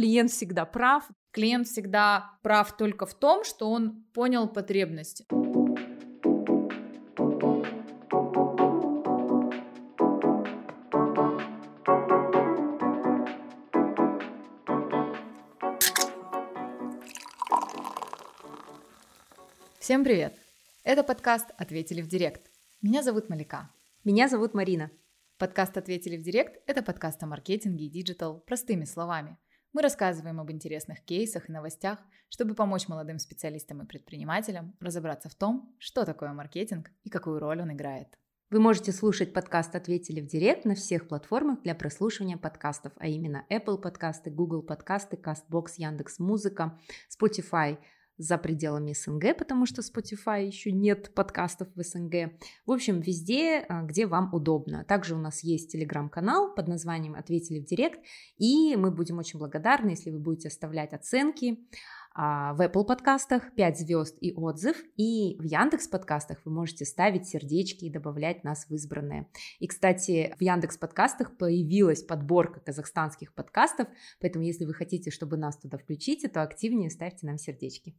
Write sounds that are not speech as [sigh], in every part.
клиент всегда прав. Клиент всегда прав только в том, что он понял потребность. Всем привет! Это подкаст «Ответили в директ». Меня зовут Малика. Меня зовут Марина. Подкаст «Ответили в директ» — это подкаст о маркетинге и digital простыми словами. Мы рассказываем об интересных кейсах и новостях, чтобы помочь молодым специалистам и предпринимателям разобраться в том, что такое маркетинг и какую роль он играет. Вы можете слушать подкаст «Ответили в директ» на всех платформах для прослушивания подкастов, а именно Apple подкасты, Google подкасты, CastBox, Яндекс.Музыка, Spotify – за пределами СНГ, потому что Spotify еще нет подкастов в СНГ. В общем, везде, а, где вам удобно. Также у нас есть телеграм-канал под названием «Ответили в директ», и мы будем очень благодарны, если вы будете оставлять оценки а, в Apple подкастах 5 звезд и отзыв, и в Яндекс подкастах вы можете ставить сердечки и добавлять нас в избранные. И, кстати, в Яндекс подкастах появилась подборка казахстанских подкастов, поэтому если вы хотите, чтобы нас туда включить, то активнее ставьте нам сердечки.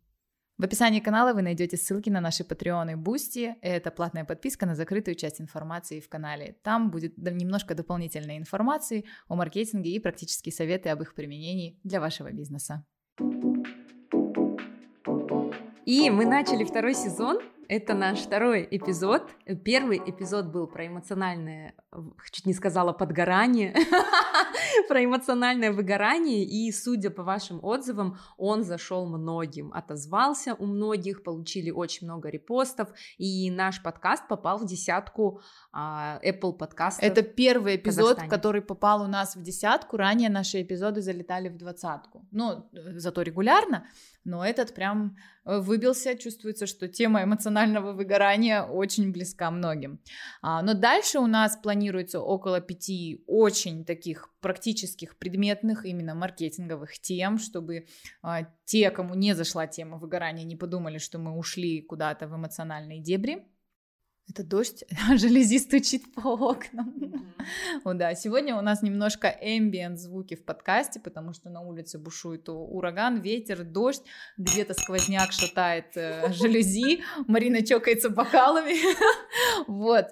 В описании канала вы найдете ссылки на наши Patreon и Boosty. Это платная подписка на закрытую часть информации в канале. Там будет немножко дополнительной информации о маркетинге и практические советы об их применении для вашего бизнеса. И мы начали второй сезон. Это наш второй эпизод. Первый эпизод был про эмоциональное, чуть не сказала подгорание, [laughs] про эмоциональное выгорание, и, судя по вашим отзывам, он зашел многим, отозвался. У многих, получили очень много репостов, и наш подкаст попал в десятку а, Apple подкастов. Это первый эпизод, который попал у нас в десятку, ранее наши эпизоды залетали в двадцатку. Ну, зато регулярно, но этот прям э, выбился, чувствуется, что тема эмоционального выгорания очень близка многим. А, но дальше у нас планируется около пяти очень таких практических, предметных, именно маркетинговых тем, чтобы а, те, кому не зашла тема выгорания, не подумали, что мы ушли куда-то в эмоциональные дебри. Это дождь, [laughs] желези стучит по окнам. Mm-hmm. О, да, сегодня у нас немножко ambient звуки в подкасте, потому что на улице бушует ураган, ветер, дождь, где-то сквозняк шатает э, [laughs] жалюзи, Марина чокается бокалами. [laughs] вот.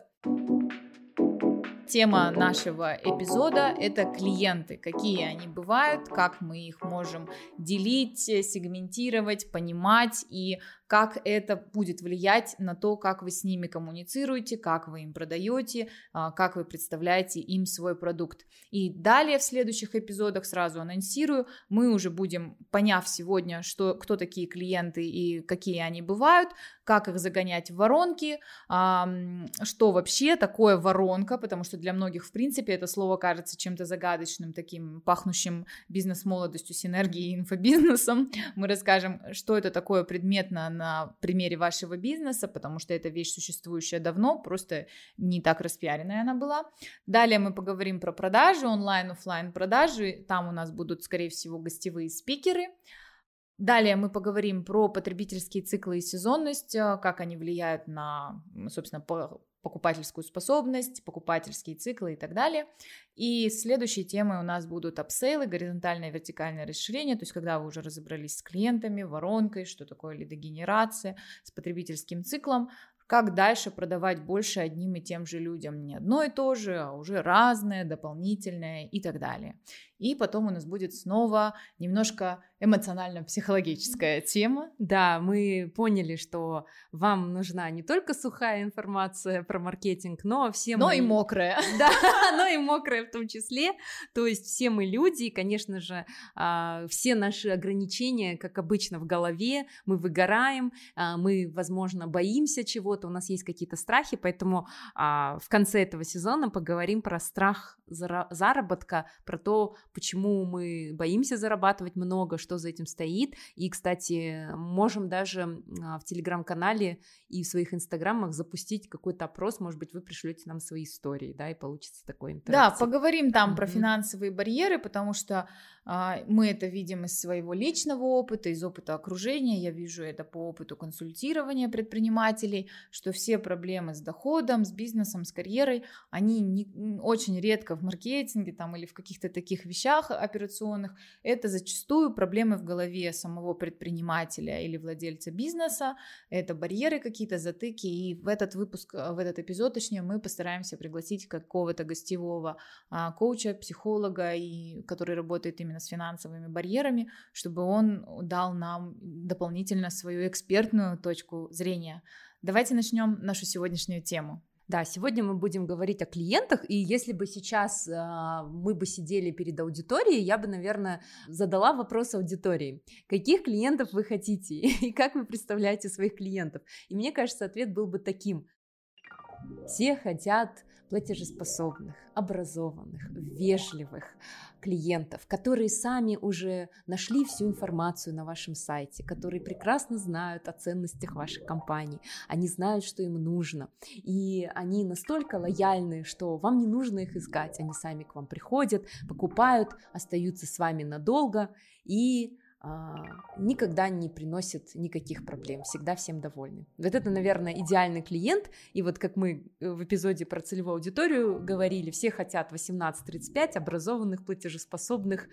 Тема нашего эпизода — это клиенты, какие они бывают, как мы их можем делить, сегментировать, понимать и как это будет влиять на то, как вы с ними коммуницируете, как вы им продаете, а, как вы представляете им свой продукт. И далее в следующих эпизодах сразу анонсирую, мы уже будем, поняв сегодня, что, кто такие клиенты и какие они бывают, как их загонять в воронки, что вообще такое воронка, потому что для многих, в принципе, это слово кажется чем-то загадочным, таким пахнущим бизнес-молодостью, синергией и инфобизнесом. Мы расскажем, что это такое предметно на примере вашего бизнеса, потому что это вещь, существующая давно, просто не так распиаренная она была. Далее мы поговорим про продажи, онлайн, офлайн продажи. Там у нас будут, скорее всего, гостевые спикеры. Далее мы поговорим про потребительские циклы и сезонность, э, как они влияют на, собственно, покупательскую способность, покупательские циклы и так далее. И следующие темы у нас будут апсейлы, горизонтальное и вертикальное расширение, то есть когда вы уже разобрались с клиентами, воронкой, что такое лидогенерация, с потребительским циклом, как дальше продавать больше одним и тем же людям, не одно и то же, а уже разное, дополнительное и так далее. И потом у нас будет снова немножко эмоционально-психологическая тема. Да, мы поняли, что вам нужна не только сухая информация про маркетинг, но все но мы... и мокрая. [laughs] Да, [laughs] но и мокрая в том числе. То есть все мы люди, и, конечно же, а, все наши ограничения, как обычно, в голове, мы выгораем, а, мы, возможно, боимся чего-то, у нас есть какие-то страхи, поэтому а, в конце этого сезона поговорим про страх заработка, про то, почему мы боимся зарабатывать много, что за этим стоит. И, кстати, можем даже в телеграм-канале и в своих инстаграмах запустить какой-то опрос, может быть, вы пришлете нам свои истории, да, и получится такой интерактив. Да, поговорим там mm-hmm. про финансовые барьеры, потому что А, мы это видим из своего личного опыта, из опыта окружения. Я вижу это по опыту консультирования предпринимателей, что все проблемы с доходом, с бизнесом, с карьерой, они не, очень редко в маркетинге там, или в каких-то таких вещах операционных. Это зачастую проблемы в голове самого предпринимателя или владельца бизнеса. Это барьеры какие-то, затыки. И в этот выпуск, в этот эпизод, точнее, мы постараемся пригласить какого-то гостевого а, коуча, психолога, и, который работает именно с финансовыми барьерами, чтобы он дал нам дополнительно свою экспертную точку зрения. Давайте начнем нашу сегодняшнюю тему. Да, сегодня мы будем говорить о клиентах, и если бы сейчас э, мы бы сидели перед аудиторией, я бы, наверное, задала вопрос аудитории. Каких клиентов вы хотите [laughs] и как вы представляете своих клиентов? И мне кажется, ответ был бы таким. Все хотят платежеспособных, образованных, вежливых клиентов, которые сами уже нашли всю информацию на вашем сайте, которые прекрасно знают о ценностях вашей компании, они знают, что им нужно, и они настолько лояльны, что вам не нужно их искать, они сами к вам приходят, покупают, остаются с вами надолго и никогда не приносит никаких проблем, всегда всем довольны. Вот это, наверное, идеальный клиент, и вот как мы э, в эпизоде про целевую аудиторию говорили, все хотят 18-35 образованных, платежеспособных.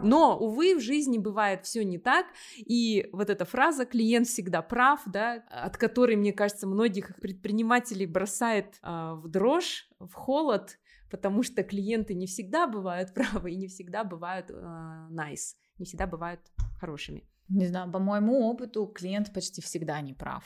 Но, увы, в жизни бывает все не так, и вот эта фраза «клиент всегда прав», да, от которой, мне кажется, многих предпринимателей бросает э, в дрожь, в холод, потому что клиенты не всегда бывают [laughs] правы и не всегда бывают э, nice, не всегда бывают хорошими. Не знаю, по моему опыту клиент почти всегда не прав.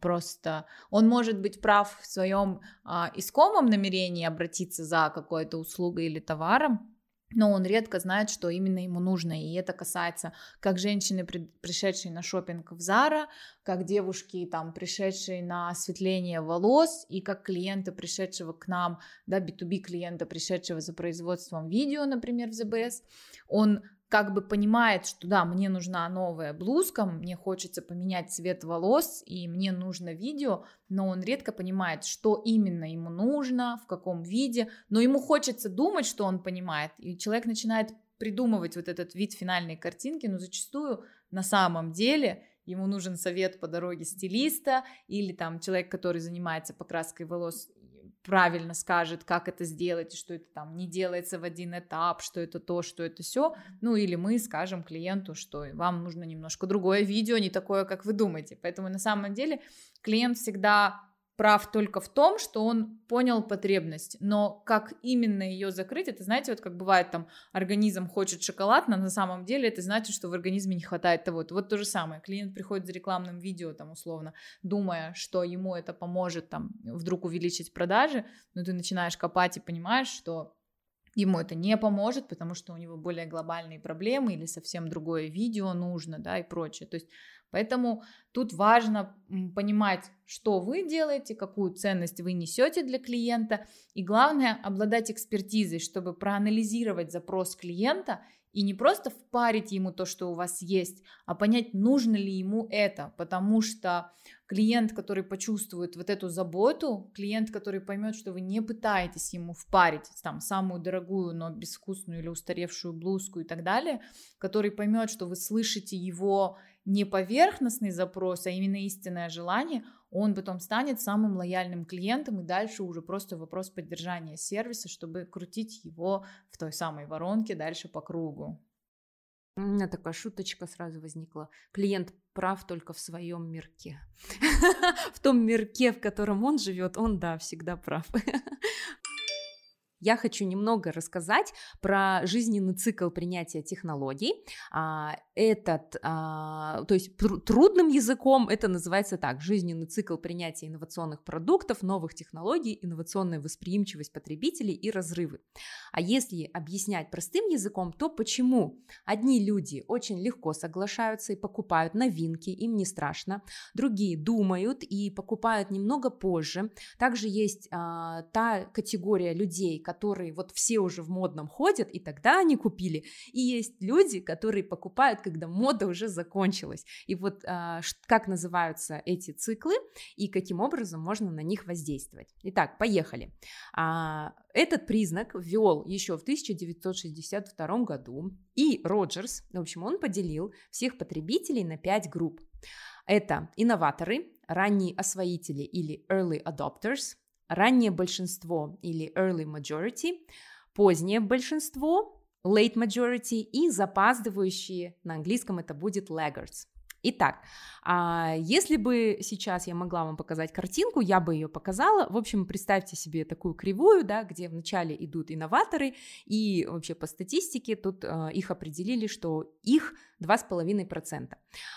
Просто он может быть прав в своем э, искомом намерении обратиться за какой-то услугой или товаром, но он редко знает, что именно ему нужно. И это касается как женщины, пришедшей на шопинг в Зара, как девушки, там, пришедшие на осветление волос, и как клиента, пришедшего к нам, да, B2B клиента, пришедшего за производством видео, например, в ЗБС. Он как бы понимает, что да, мне нужна новая блузка, мне хочется поменять цвет волос, и мне нужно видео, но он редко понимает, что именно ему нужно, в каком виде, но ему хочется думать, что он понимает, и человек начинает придумывать вот этот вид финальной картинки, но зачастую на самом деле ему нужен совет по дороге стилиста или там человек, который занимается покраской волос, правильно скажет, как это сделать, и что это там не делается в один этап, что это то, что это все. Ну или мы скажем клиенту, что вам нужно немножко другое видео, не такое, как вы думаете. Поэтому на самом деле клиент всегда прав только в том, что он понял потребность, но как именно ее закрыть, это знаете, вот как бывает там организм хочет шоколад, но на самом деле это значит, что в организме не хватает того. -то. Вот то же самое, клиент приходит с рекламным видео там условно, думая, что ему это поможет там вдруг увеличить продажи, но ты начинаешь копать и понимаешь, что ему это не поможет, потому что у него более глобальные проблемы или совсем другое видео нужно, да, и прочее. То есть Поэтому тут важно понимать, что вы делаете, какую ценность вы несете для клиента, и главное обладать экспертизой, чтобы проанализировать запрос клиента и не просто впарить ему то, что у вас есть, а понять, нужно ли ему это, потому что клиент, который почувствует вот эту заботу, клиент, который поймет, что вы не пытаетесь ему впарить там самую дорогую, но безвкусную или устаревшую блузку и так далее, который поймет, что вы слышите его не поверхностный запрос, а именно истинное желание, он потом станет самым лояльным клиентом, и дальше уже просто вопрос поддержания сервиса, чтобы крутить его в той самой воронке дальше по кругу. У меня такая шуточка сразу возникла. Клиент прав только в своем мирке. [laughs] В том мирке, в котором он живет, он, да, всегда прав. [laughs] Я хочу немного рассказать про жизненный цикл принятия технологий. А, этот, а, то есть трудным языком это называется так, жизненный цикл принятия инновационных продуктов, новых технологий, инновационная восприимчивость потребителей и разрывы. А если объяснять простым языком, то почему одни люди очень легко соглашаются и покупают новинки, им не страшно, другие думают и покупают немного позже. Также есть а, та категория людей, которые которые вот все уже в модном ходят, и тогда они купили, и есть люди, которые покупают, когда мода уже закончилась. И вот а, как называются эти циклы и каким образом можно на них воздействовать. Итак, поехали. А, этот признак ввел еще в 1962 году, и Роджерс, в общем, он поделил всех потребителей на пять групп. Это инноваторы, ранние освоители или early adopters, раннее большинство или early majority, позднее большинство, late majority и запаздывающие, на английском это будет laggards. Итак, а, если бы сейчас я могла вам показать картинку, я бы ее показала. В общем, представьте себе такую кривую, да, где вначале идут инноваторы, и вообще по статистике тут а, их определили, что их 2,5%.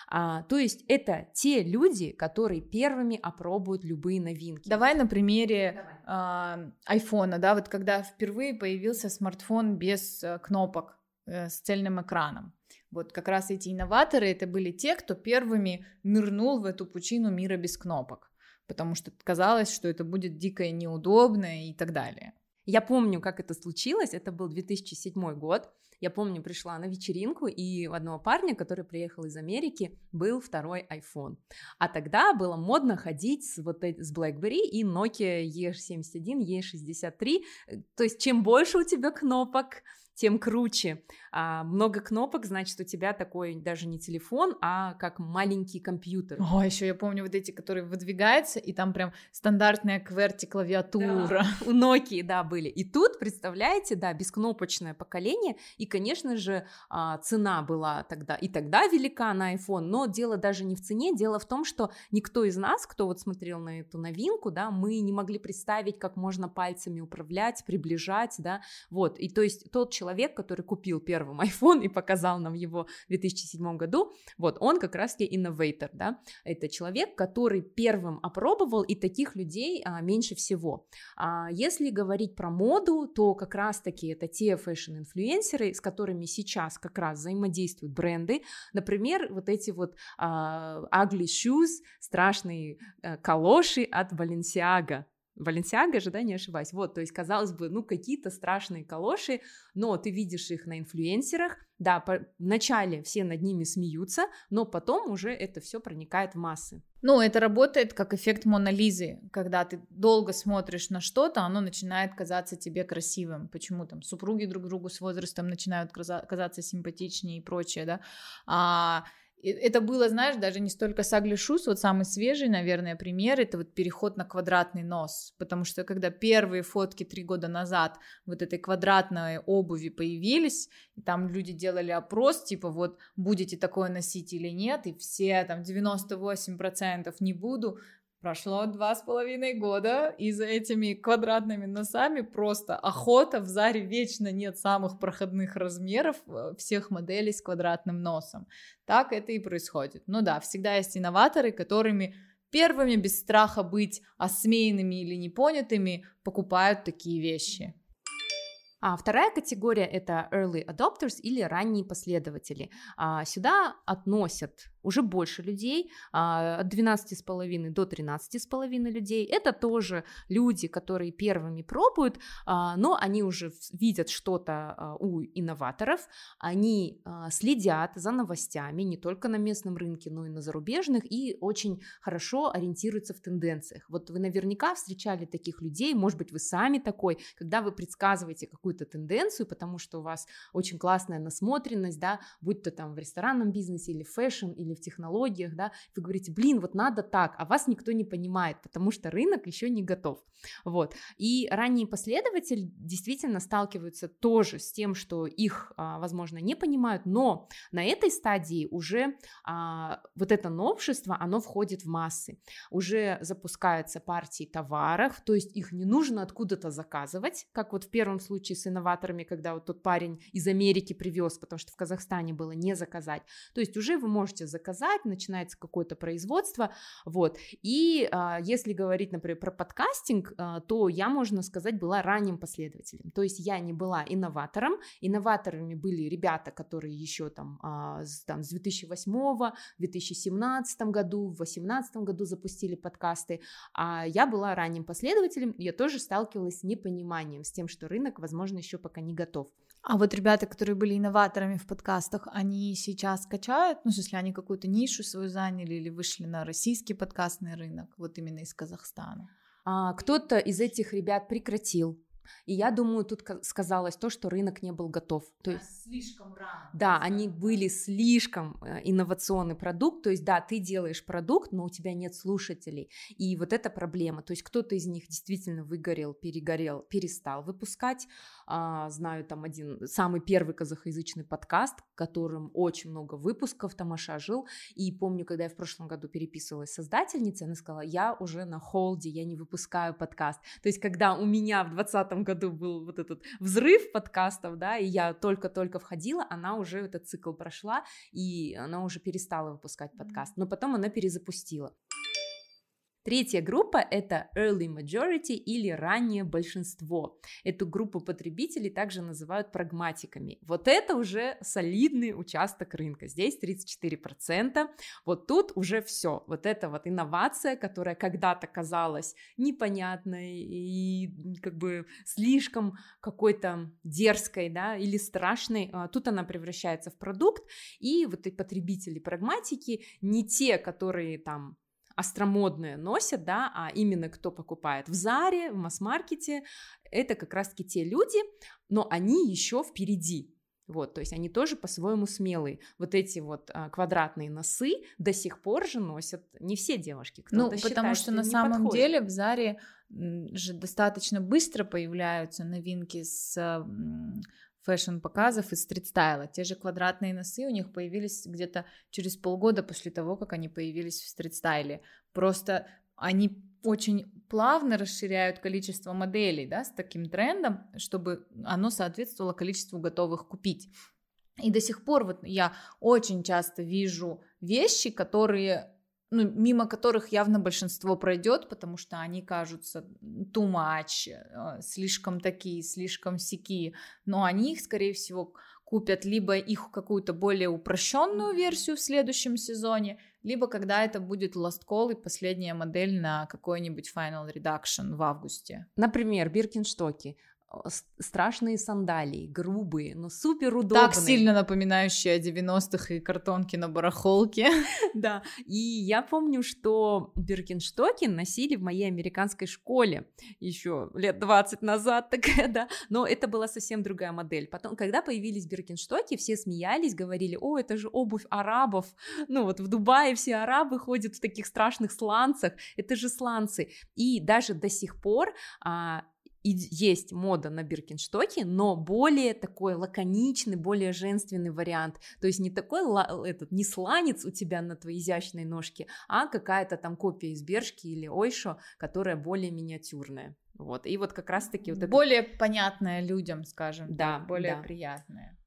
А, то есть это те люди, которые первыми опробуют любые новинки. Давай на примере Давай. айфона, да, вот когда впервые появился смартфон без э, кнопок, э, с цельным экраном. Вот как раз эти инноваторы, это были те, кто первыми нырнул в эту пучину мира без кнопок, потому что казалось, что это будет дико неудобно и так далее. Я помню, как это случилось, это был 2007 год, я помню, пришла на вечеринку, и у одного парня, который приехал из Америки, был второй iPhone. А тогда было модно ходить с, вот, с BlackBerry и Nokia E71, E63, то есть чем больше у тебя кнопок, тем круче. А, много кнопок, значит, у тебя такой даже не телефон, а как маленький компьютер. О, еще я помню вот эти, которые выдвигаются, и там прям стандартная QWERTY клавиатура. Да, [laughs] у Nokia, да, были. И тут, представляете, да, бескнопочное поколение, и, конечно же, а, цена была тогда, и тогда велика на iPhone, но дело даже не в цене, дело в том, что никто из нас, кто вот смотрел на эту новинку, да, мы не могли представить, как можно пальцами управлять, приближать, да, вот, и то есть тот человек, человек, который купил первым [laughs] iPhone и показал нам его в 2007 году, вот, он как раз-таки инноватор, да, это человек, который первым опробовал, и таких людей а, меньше всего. А, если говорить про моду, то как раз-таки это те фэшн-инфлюенсеры, с которыми сейчас как раз взаимодействуют бренды, например, вот эти вот а, ugly shoes, страшные а, калоши от Balenciaga, Валенсиага же, да, не ошибаюсь. Вот, то есть, казалось бы, ну, какие-то страшные калоши, но ты видишь их на инфлюенсерах, да, по... вначале все над ними смеются, но потом уже это все проникает в массы. Ну, это работает как эффект Монолизы, когда ты долго смотришь на что-то, оно начинает казаться тебе красивым. Почему там супруги друг другу с возрастом начинают казаться симпатичнее и прочее, да? А это было, знаешь, даже не столько с Ugly Shoes, вот самый свежий, наверное, пример, это вот переход на квадратный нос, потому что когда первые фотки три года назад вот этой квадратной обуви появились, и там люди делали опрос, типа вот будете такое носить или нет, и все там 98% не буду, Прошло два с половиной года, и за этими квадратными носами просто охота. В Заре вечно нет самых проходных размеров э, всех моделей с квадратным носом. Так это и происходит. Ну да, всегда есть инноваторы, которыми первыми без страха быть осмеянными или непонятыми покупают такие вещи. А вторая категория это early adopters или ранние последователи. А, сюда относят уже больше людей, а, от 12,5 до 13,5 людей. Это тоже люди, которые первыми пробуют, а, но они уже видят что-то а, у инноваторов, они следят за новостями не только на местном рынке, но и на зарубежных, и очень хорошо ориентируются в тенденциях. Вот вы наверняка встречали таких людей, может быть, вы сами такой, когда вы предсказываете какую-то тенденцию, потому что у вас очень классная насмотренность, да, будь то там в ресторанном бизнесе или фэшн, или или в технологиях, да, вы говорите, блин, вот надо так, а вас никто не понимает, потому что рынок еще не готов, вот, и ранние последователи действительно сталкиваются тоже с тем, что их, а, возможно, не понимают, но на этой стадии уже а, вот это новшество, оно входит в массы, уже запускаются партии товаров, то есть их не нужно откуда-то заказывать, как вот в первом случае с инноваторами, когда вот тот парень из Америки привез, потому что в Казахстане было не заказать, то есть уже вы можете заказать заказать, начинается какое-то производство, вот. И а, если говорить, например, про подкастинг, а, то я, можно сказать, была ранним последователем. То есть я не была инноватором. Инноваторами были ребята, которые еще там, а, с, там с 2008 в 2017 году, в 2018 году запустили подкасты, а я была ранним последователем, я тоже сталкивалась с непониманием, с тем, что рынок, возможно, еще пока не готов. А вот ребята, которые были инноваторами в подкастах, они сейчас качают, ну, если они какую-то нишу свою заняли или вышли на российский подкастный рынок, вот именно из Казахстана? А, кто-то из этих ребят прекратил и я думаю, тут сказалось то, что рынок не был готов. То есть слишком рано. Да, они были слишком э, инновационный продукт. То есть, да, ты делаешь продукт, но у тебя нет слушателей. И вот эта проблема. То есть кто-то из них действительно выгорел, перегорел, перестал выпускать. А, знаю там один самый первый казахоязычный подкаст, которым очень много выпусков Тамаша жил. И помню, когда я в прошлом году переписывалась с создательницей, она сказала, я уже на холде, я не выпускаю подкаст. То есть, когда у меня в 2020 году был вот этот взрыв подкастов, да, и я только-только входила, она уже этот цикл прошла, и она уже перестала выпускать подкаст, но потом она перезапустила. Третья группа – это early majority или раннее большинство. Эту группу потребителей также называют прагматиками. Вот это уже солидный участок рынка. Здесь 34%. Вот тут уже все. Вот это вот инновация, которая когда-то казалась непонятной и как бы слишком какой-то дерзкой, да, или страшной. А тут она превращается в продукт, и вот и потребители прагматики не те, которые там остромодное носят, да, а именно кто покупает в Заре, в масс-маркете, это как раз-таки те люди, но они еще впереди, вот, то есть они тоже по-своему смелые. Вот эти вот а, квадратные носы до сих пор же носят не все девушки. Ну, потому что на самом подходит. деле в Заре же достаточно быстро появляются новинки с фэшн-показов из стрит-стайла. Те же квадратные носы у них появились где-то через полгода после того, как они появились в стрит-стайле. Просто они очень плавно расширяют количество моделей, да, с таким трендом, чтобы оно соответствовало количеству готовых купить. И до сих пор вот я очень часто вижу вещи, которые ну, мимо которых явно большинство пройдет, потому что они кажутся too much, э, слишком такие, слишком сики, но они их, скорее всего, купят либо их какую-то более упрощенную версию в следующем сезоне, либо когда это будет Last Call и последняя модель на какой-нибудь Final Reduction в августе. Например, Биркинштоки страшные сандалии, грубые, но супер удобные. Так сильно напоминающие о 90-х и картонки на барахолке. [laughs] Да, и я помню, что Биркинштоки носили в моей американской школе еще лет 20 назад, [laughs] такая, да, но это была совсем другая модель. Потом, когда появились Биркинштоки, все смеялись, говорили, о, это же обувь арабов, [laughs] ну вот в Дубае все арабы ходят в таких страшных сланцах, это же сланцы. И даже до сих пор а, и есть мода на Биркинштоки, но более такой лаконичный, более женственный вариант. То есть не такой этот, не сланец у тебя на твоей изящной ножке, а какая-то там копия из Бершки или Ойшо, которая более миниатюрная. Вот. И вот как раз-таки вот Более это... понятная людям, скажем. Да, более да. приятная.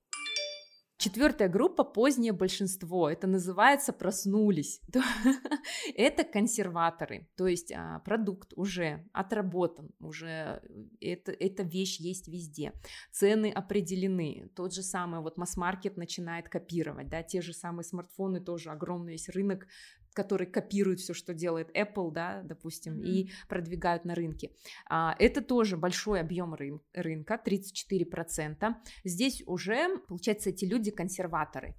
Четвертая группа позднее большинство. Это называется проснулись. [laughs] это консерваторы. То есть а, продукт уже отработан, уже это, эта вещь есть везде. Цены определены. Тот же самый вот масс-маркет начинает копировать. Да, те же самые смартфоны тоже огромный есть рынок который копирует все, что делает Apple, да, допустим, mm-hmm. и продвигают на рынке. А, это тоже большой объем рын- рынка, 34%. Здесь уже, получается, эти люди консерваторы.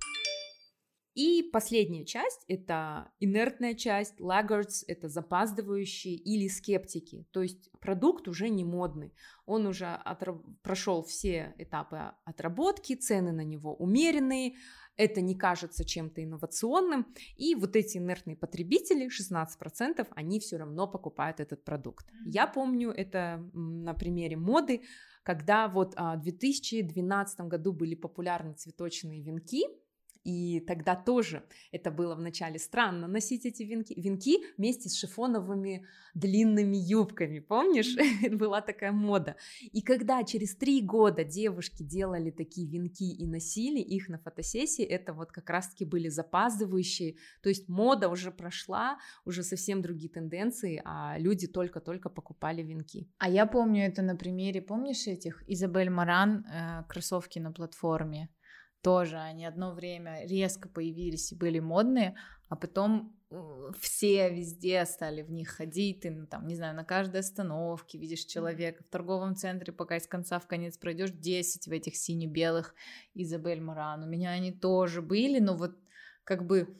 И последняя часть — это инертная часть, laggards — это запаздывающие или скептики. То есть продукт уже не модный, он уже отра- прошел все этапы отработки, цены на него умеренные, это не кажется чем-то инновационным, и вот эти инертные потребители, 16%, они все равно покупают этот продукт. Я помню это на примере моды, когда вот а, в 2012 году были популярны цветочные венки, И тогда тоже это было вначале странно носить эти венки, венки вместе с шифоновыми длинными юбками, помнишь? [laughs] Была такая мода. И когда через три года девушки делали такие венки и носили их на фотосессии, это вот как раз-таки были запаздывающие, то есть мода уже прошла, уже совсем другие тенденции, а люди только-только покупали венки. А я помню это на примере, помнишь этих Изабель Маран, э, кроссовки на платформе? Тоже они одно время резко появились и были модные, а потом э, все везде стали в них ходить, ты, ну, там, не знаю, на каждой остановке видишь человека, в торговом центре, пока из конца в конец пройдешь 10 в этих сине-белых Изабель Маран. У меня они тоже были, но вот как бы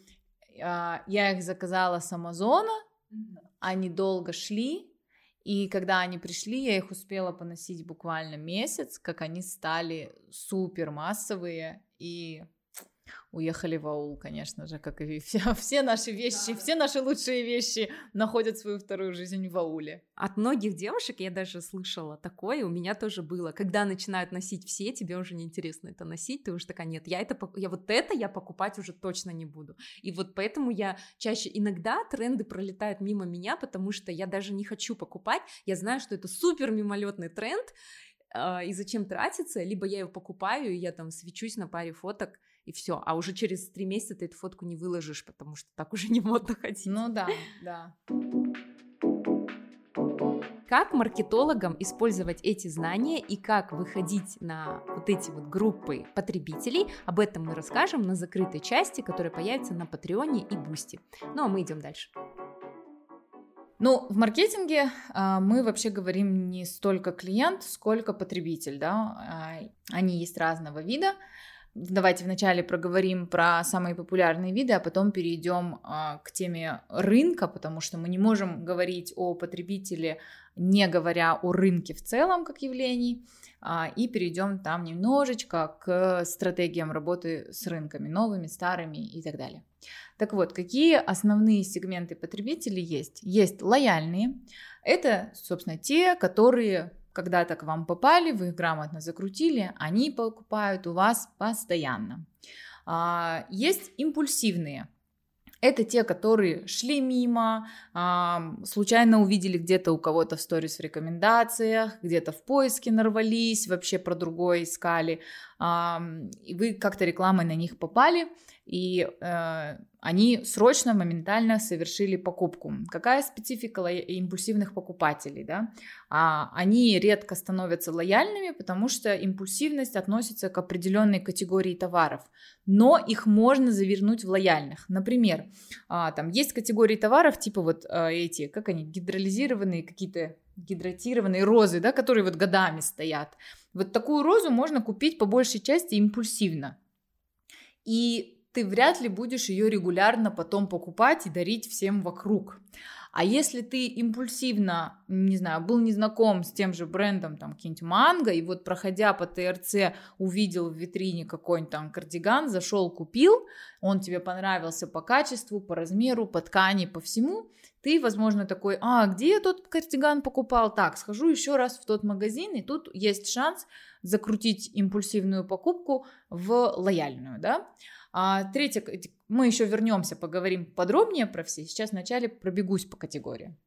а, я их заказала с Амазона, они долго шли, и когда они пришли, я их успела поносить буквально месяц, как они стали супер массовые и уехали в аул, конечно же, как и все, [laughs] все наши вещи, да. все наши лучшие вещи находят свою вторую жизнь в ауле. От многих девушек я даже слышала такое, у меня тоже было. Когда начинают носить все, тебе уже неинтересно это носить, ты уже такая, нет, я это, я вот это я покупать уже точно не буду. И вот поэтому я чаще, иногда тренды пролетают мимо меня, потому что я даже не хочу покупать, я знаю, что это супер мимолетный тренд, э, и зачем тратиться, либо я его покупаю, и я там свечусь на паре фоток, и все. А уже через три месяца ты эту фотку не выложишь, потому что так уже не модно [laughs] ходить. Ну да, да. Как маркетологам использовать эти знания и как выходить на вот эти вот группы потребителей, об этом мы расскажем на закрытой части, которая появится на Патреоне и Бусти. Ну а мы идем дальше. Ну, в маркетинге э, мы вообще говорим не столько клиент, сколько потребитель, да. Э, они есть разного вида. Давайте вначале проговорим про самые популярные виды, а потом перейдем а, к теме рынка, потому что мы не можем говорить о потребителе, не говоря о рынке в целом как явлении, а, и перейдем там немножечко к стратегиям работы с рынками, новыми, старыми и так далее. Так вот, какие основные сегменты потребителей есть? Есть лояльные, это, собственно, те, которые когда-то к вам попали, вы их грамотно закрутили, они покупают у вас постоянно. А, есть импульсивные. Это те, которые шли мимо, случайно увидели где-то у кого-то в сторис в рекомендациях, где-то в поиске нарвались, вообще про другое искали, и вы как-то рекламой на них попали, и э, они срочно, моментально совершили покупку. Какая специфика импульсивных покупателей? Да? А, они редко становятся лояльными, потому что импульсивность относится к определенной категории товаров, но их можно завернуть в лояльных. Например, а, там есть категории товаров, типа вот а, эти, как они, гидролизированные какие-то гидратированные розы, да, которые вот годами стоят. Вот такую розу можно купить по большей части импульсивно. И ты вряд ли будешь ее регулярно потом покупать и дарить всем вокруг. А если ты импульсивно, не знаю, был незнаком с тем же брендом, там, какие-нибудь манго, и вот проходя по ТРЦ увидел в витрине какой-нибудь там кардиган, зашел, купил, он тебе понравился по качеству, по размеру, по ткани, по всему, ты, возможно, такой, а, где я тот кардиган покупал? Так, схожу еще раз в тот магазин, и тут есть шанс закрутить импульсивную покупку в лояльную, да? А, третье, мы еще вернемся, поговорим подробнее про все. Сейчас вначале пробегусь по категориям.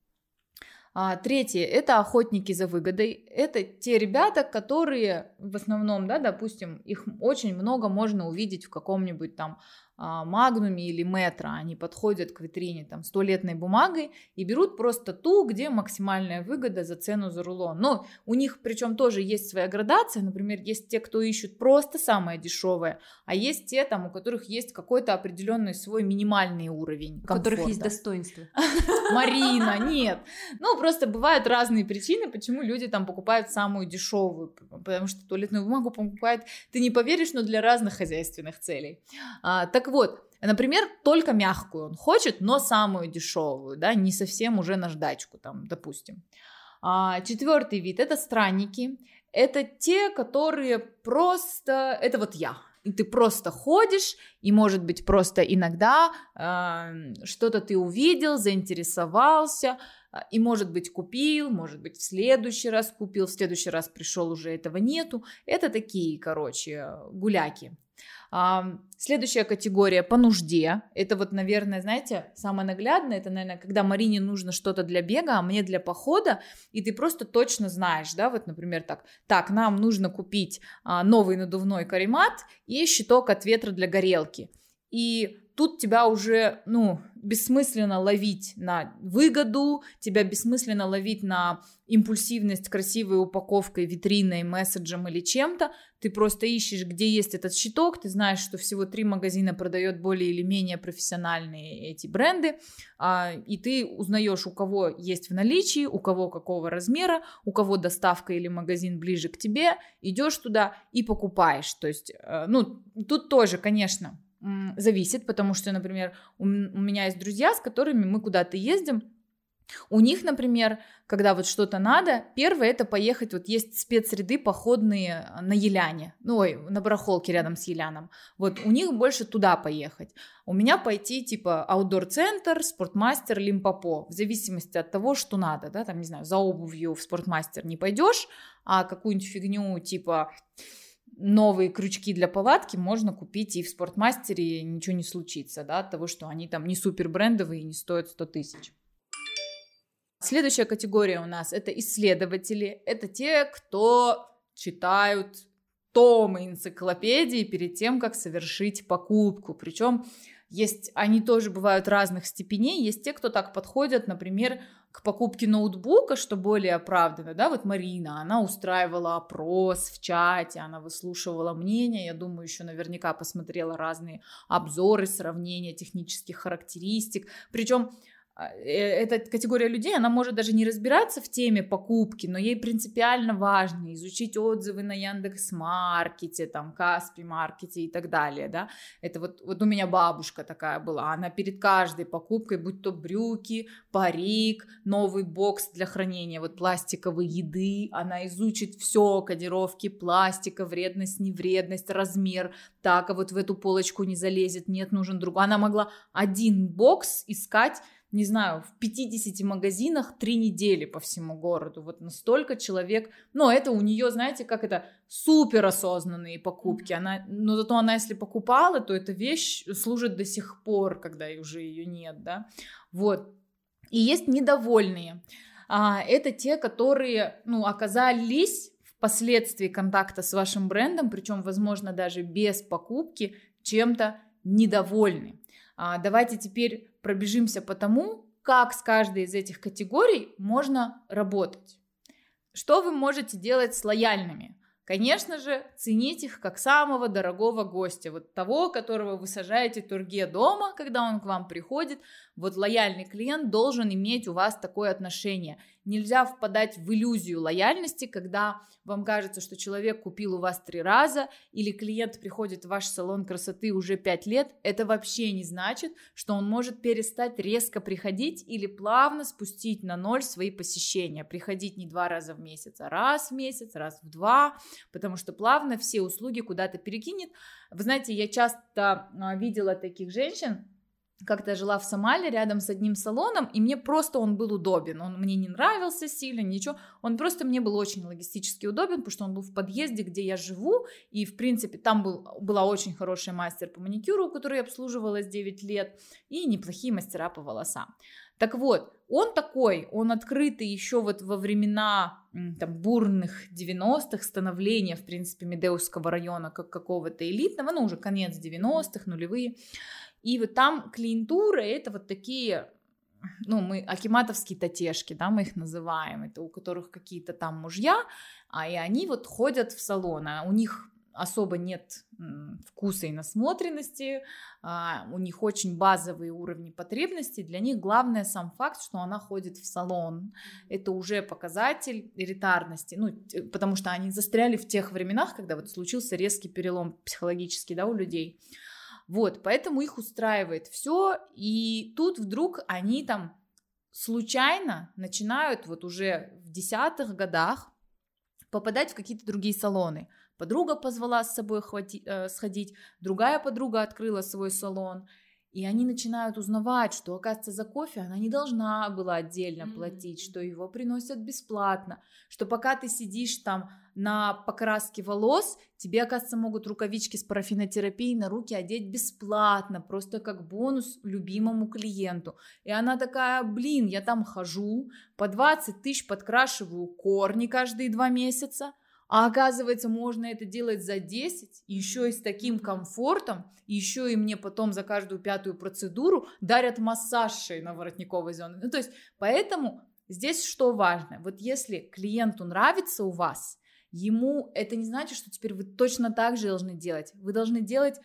А, третье – это охотники за выгодой. Это те ребята, которые в основном, да, допустим, их очень много можно увидеть в каком-нибудь там магнуме или метро, они подходят к витрине там с туалетной бумагой и берут просто ту, где максимальная выгода за цену за рулон. Но у них причем тоже есть своя градация, например, есть те, кто ищут просто самое дешевое, а есть те, там, у которых есть какой-то определенный свой минимальный уровень комфорта. У которых есть достоинство. [laughs] Марина, [laughs] нет. Ну, просто бывают разные причины, почему люди там покупают самую дешевую, потому что туалетную бумагу покупают, ты не поверишь, но для разных хозяйственных целей. А, так так вот, например, только мягкую он хочет, но самую дешевую, да, не совсем уже наждачку, там, допустим. А, четвертый вид это странники. Это те, которые просто... Это вот я. И ты просто ходишь, и, может быть, просто иногда э, что-то ты увидел, заинтересовался, и, может быть, купил, может быть, в следующий раз купил, в следующий раз пришел, уже этого нету. Это такие, короче, гуляки. Следующая категория по нужде. Это вот, наверное, знаете, самое наглядное, это, наверное, когда Марине нужно что-то для бега, а мне для похода, и ты просто точно знаешь, да, вот, например, так, так, нам нужно купить а, новый надувной каремат и щиток от ветра для горелки. И тут тебя уже, ну, бессмысленно ловить на выгоду, тебя бессмысленно ловить на импульсивность красивой упаковкой, витриной, месседжем или чем-то. Ты просто ищешь, где есть этот щиток, ты знаешь, что всего три магазина продает более или менее профессиональные эти бренды, а, и ты узнаешь, у кого есть в наличии, у кого какого размера, у кого доставка или магазин ближе к тебе, идешь туда и покупаешь. То есть, э, ну, тут тоже, конечно, зависит, потому что, например, у, у меня есть друзья, с которыми мы куда-то ездим, у них, например, когда вот что-то надо, первое это поехать, вот есть спецряды походные на Еляне, ну, ой, на барахолке рядом с Еляном, вот у них больше туда поехать. У меня пойти типа аутдор-центр, спортмастер, лимпопо, в зависимости от того, что надо, да, там, не знаю, за обувью в спортмастер не пойдешь, а какую-нибудь фигню типа новые крючки для палатки можно купить и в спортмастере, ничего не случится, да, от того, что они там не супер брендовые и не стоят 100 тысяч. Следующая категория у нас это исследователи, это те, кто читают томы энциклопедии перед тем, как совершить покупку. Причем есть, они тоже бывают разных степеней. Есть те, кто так подходят, например, к покупке ноутбука, что более оправданно, да, вот Марина, она устраивала опрос в чате, она выслушивала мнения, я думаю, еще наверняка посмотрела разные обзоры, сравнения технических характеристик, причем эта категория людей, она может даже не разбираться в теме покупки, но ей принципиально важно изучить отзывы на Яндекс Маркете, там, Каспи Маркете и так далее, да. Это вот, вот у меня бабушка такая была, она перед каждой покупкой, будь то брюки, парик, новый бокс для хранения вот пластиковой еды, она изучит все, кодировки пластика, вредность, невредность, размер, так, а вот в эту полочку не залезет, нет, нужен другой. Она могла один бокс искать не знаю, в 50 магазинах три недели по всему городу. Вот настолько человек, но это у нее, знаете, как это, супер осознанные покупки. Она, но зато она, если покупала, то эта вещь служит до сих пор, когда уже ее нет, да. Вот. И есть недовольные. А, это те, которые, ну, оказались впоследствии контакта с вашим брендом, причем, возможно, даже без покупки, чем-то недовольны. А, давайте теперь пробежимся по тому, как с каждой из этих категорий можно работать. Что вы можете делать с лояльными? Конечно же, ценить их как самого дорогого гостя, вот того, которого вы сажаете в турге дома, когда он к вам приходит. Вот лояльный клиент должен иметь у вас такое отношение. Нельзя впадать в иллюзию лояльности, когда вам кажется, что человек купил у вас три раза, или клиент приходит в ваш салон красоты уже пять лет. Это вообще не значит, что он может перестать резко приходить или плавно спустить на ноль свои посещения. Приходить не два раза в месяц, а раз в месяц, раз в два, потому что плавно все услуги куда-то перекинет. Вы знаете, я часто а, видела таких женщин, как-то жила в Сомали рядом с одним салоном, и мне просто он был удобен. Он мне не нравился сильно, ничего. Он просто мне был очень логистически удобен, потому что он был в подъезде, где я живу, и, в принципе, там был, была очень хорошая мастер по маникюру, которую я обслуживала с 9 лет, и неплохие мастера по волосам. Так вот, он такой, он открытый еще вот во времена там, бурных 90-х, становления, в принципе, Медеусского района как какого-то элитного, ну, уже конец 90-х, нулевые. И вот там клиентура это вот такие ну, мы акиматовские татешки, да, мы их называем, это у которых какие-то там мужья, а и они вот ходят в салон, а у них особо нет вкуса и насмотренности, а, у них очень базовые уровни потребностей, для них главное сам факт, что она ходит в салон, это уже показатель элитарности, ну, потому что они застряли в тех временах, когда вот случился резкий перелом психологический, да, у людей, вот, поэтому их устраивает все, и тут вдруг они там случайно начинают вот уже в десятых годах попадать в какие-то другие салоны. Подруга позвала с собой хвати, э, сходить, другая подруга открыла свой салон, И они начинают узнавать, что, оказывается, за кофе она не должна была отдельно mm-hmm. платить, что его приносят бесплатно, что пока ты сидишь там на покраске волос, тебе, оказывается, могут рукавички с парафинотерапией на руки одеть бесплатно, просто как бонус любимому клиенту. И она такая, блин, я там хожу, по 20 тысяч подкрашиваю корни каждые два месяца, а оказывается, можно это делать за 10, еще и с таким комфортом, еще и мне потом за каждую пятую процедуру дарят массаж шеи на воротниковой зоне. Ну, то есть, поэтому здесь что важно? Вот если клиенту нравится у вас, ему это не значит, что теперь вы точно так же должны делать. Вы должны делать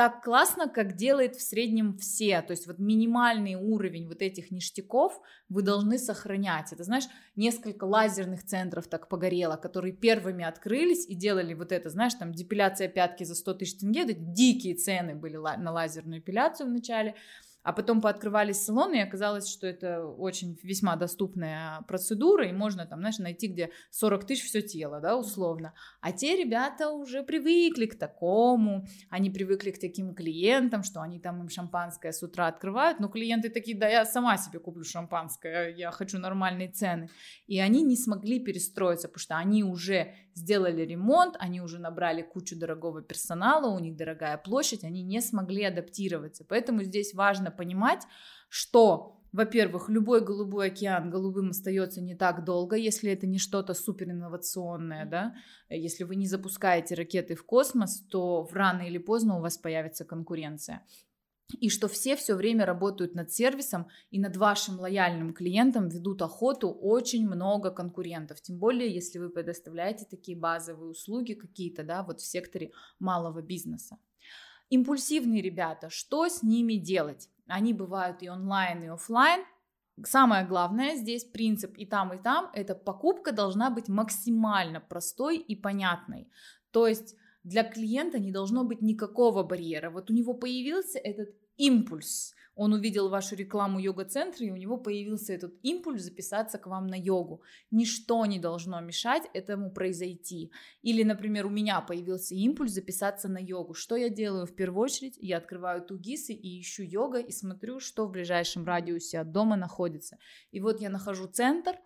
так классно, как делает в среднем все. То есть вот минимальный уровень вот этих ништяков вы должны сохранять. Это, знаешь, несколько лазерных центров так погорело, которые первыми открылись и делали вот это, знаешь, там депиляция пятки за 100 тысяч тенге, это дикие цены были на лазерную эпиляцию в начале. А потом пооткрывались салоны, и оказалось, что это очень весьма доступная процедура, и можно там, знаешь, найти, где 40 тысяч все тело, да, условно. А те ребята уже привыкли к такому, они привыкли к таким клиентам, что они там им шампанское с утра открывают, но клиенты такие, да, я сама себе куплю шампанское, я хочу нормальные цены. И они не смогли перестроиться, потому что они уже сделали ремонт, они уже набрали кучу дорогого персонала, у них дорогая площадь, они не смогли адаптироваться. Поэтому здесь важно понимать, что во-первых, любой голубой океан голубым остается не так долго, если это не что-то супер инновационное, да. Если вы не запускаете ракеты в космос, то рано или поздно у вас появится конкуренция и что все все время работают над сервисом и над вашим лояльным клиентом ведут охоту очень много конкурентов, тем более если вы предоставляете такие базовые услуги какие-то, да, вот в секторе малого бизнеса. Импульсивные ребята, что с ними делать? Они бывают и онлайн, и офлайн. Самое главное здесь принцип и там, и там, это покупка должна быть максимально простой и понятной. То есть для клиента не должно быть никакого барьера. Вот у него появился этот импульс. Он увидел вашу рекламу йога-центра, и у него появился этот импульс записаться к вам на йогу. Ничто не должно мешать этому произойти. Или, например, у меня появился импульс записаться на йогу. Что я делаю в первую очередь? Я открываю тугисы и ищу йога, и смотрю, что в ближайшем радиусе от дома находится. И вот я нахожу центр,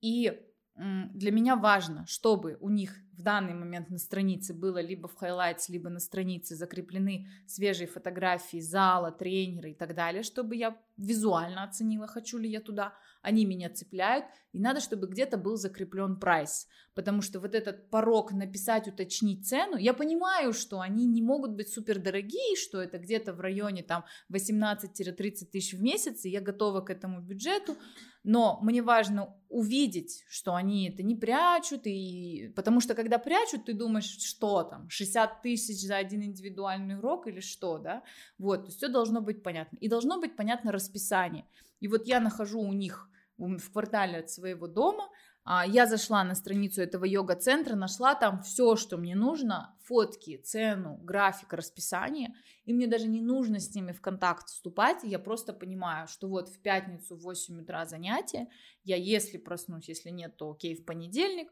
и для меня важно, чтобы у них в данный момент на странице было либо в highlights, либо на странице закреплены свежие фотографии зала, тренера и так далее, чтобы я визуально оценила, хочу ли я туда. Они меня цепляют, и надо, чтобы где-то был закреплен прайс, потому что вот этот порог написать, уточнить цену, я понимаю, что они не могут быть супер дорогие, что это где-то в районе там 18-30 тысяч в месяц, и я готова к этому бюджету, но мне важно увидеть, что они это не прячут, и... потому что когда прячут, ты думаешь, что там, 60 тысяч за один индивидуальный урок или что, да, вот, все должно быть понятно, и должно быть понятно расписание, и вот я нахожу у них в квартале от своего дома, а, я зашла на страницу этого йога-центра, нашла там все, что мне нужно, фотки, цену, график, расписание, и мне даже не нужно с ними в контакт вступать, я просто понимаю, что вот в пятницу в 8 утра занятие, я если проснусь, если нет, то окей, в понедельник,